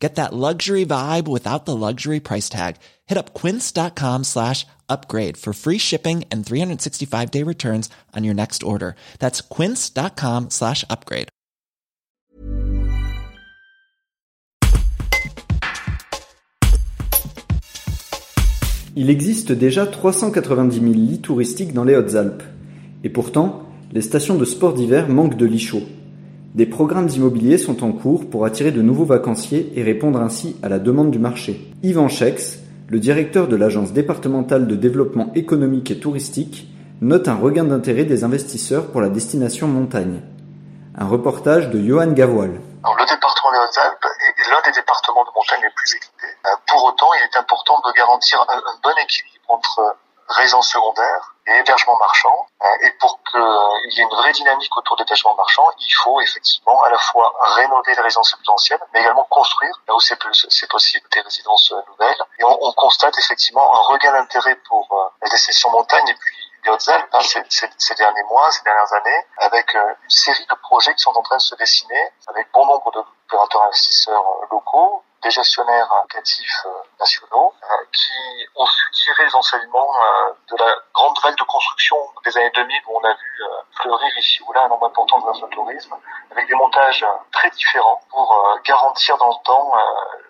Get that luxury vibe without the luxury price tag. Hit up quince.com slash upgrade for free shipping and 365 day returns on your next order. That's quince.com slash upgrade. Il existe déjà 390 000 lits touristiques dans les Hautes-Alpes. Et pourtant, les stations de sport d'hiver manquent de lits chauds. Des programmes immobiliers sont en cours pour attirer de nouveaux vacanciers et répondre ainsi à la demande du marché. Yvan Chex, le directeur de l'Agence départementale de développement économique et touristique, note un regain d'intérêt des investisseurs pour la destination montagne. Un reportage de Johan Gavoil. le département des Hautes-Alpes est l'un des départements de montagne les plus équipés. Euh, pour autant, il est important de garantir un, bon équilibre entre résidence secondaire Euh, et pour qu'il y ait une vraie dynamique autour des logements marchands, il faut effectivement à la fois rénover les résidences potentielles, mais également construire, là où c'est possible, des résidences nouvelles. Et on, on constate effectivement un regain d'intérêt pour euh, la destination montagne et puis les Hautes-Alpes hein, ces, derniers mois, ces dernières années, avec euh, une série de projets qui sont en train de se dessiner, avec bon nombre d'opérateurs investisseurs locaux, des gestionnaires locatifs nationaux qui ont su tirer les enseignements de la grande vague de construction des années 2000 où on a vu fleurir ici ou là un nombre important de tourisme avec des montages très différents pour garantir dans le temps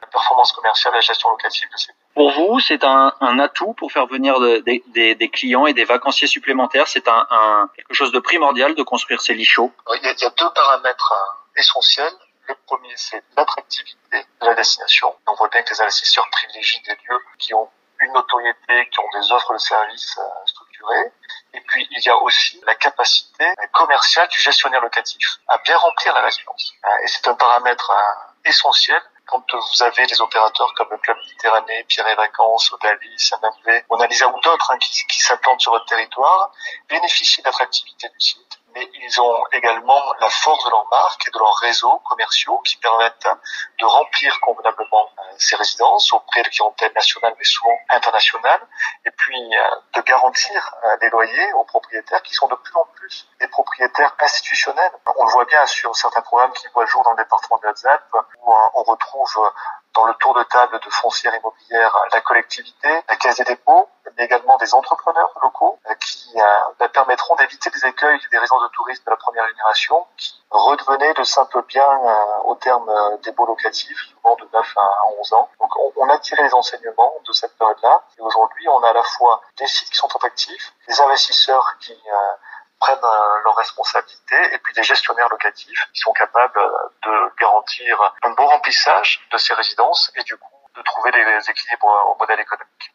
la performance commerciale et la gestion locative de ces pour vous, c'est un, un, atout pour faire venir de, de, des, des, clients et des vacanciers supplémentaires? C'est un, un, quelque chose de primordial de construire ces lits chauds? Il y a, il y a deux paramètres essentiels. Le premier, c'est l'attractivité de la destination. On voit bien que les investisseurs privilégient des lieux qui ont une notoriété, qui ont des offres de services structurées. Et puis, il y a aussi la capacité commerciale du gestionnaire locatif à bien remplir la résidence. Et c'est un paramètre essentiel quand vous avez des opérateurs comme le Club Méditerranée, Pierre et Vacances, Odalis, MMV, Monalisa ou d'autres hein, qui, qui s'implantent sur votre territoire, bénéficient de l'attractivité du site mais ils ont également la force de leur marque et de leurs réseaux commerciaux qui permettent de remplir convenablement ces résidences auprès de clientèle nationale mais souvent internationale et puis de garantir des loyers aux propriétaires qui sont de plus en plus des propriétaires institutionnels. On le voit bien sur certains programmes qui voient le jour dans le département des Hautes-Alpes où on retrouve dans le tour de table de foncière immobilière la collectivité, la caisse des dépôts, mais également des entrepreneurs locaux euh, d'éviter les écueils des résidences de tourisme de la première génération qui redevenaient de simples biens euh, au terme euh, des baux locatifs, souvent de 9 à 11 ans. Donc on, a tiré les enseignements de cette période-là et aujourd'hui on a à la fois des sites qui sont attractifs, des investisseurs qui prennent leurs responsabilités et puis des gestionnaires locatifs qui sont capables de garantir un bon remplissage de ces résidences et du coup de trouver des équilibres au modèle économique.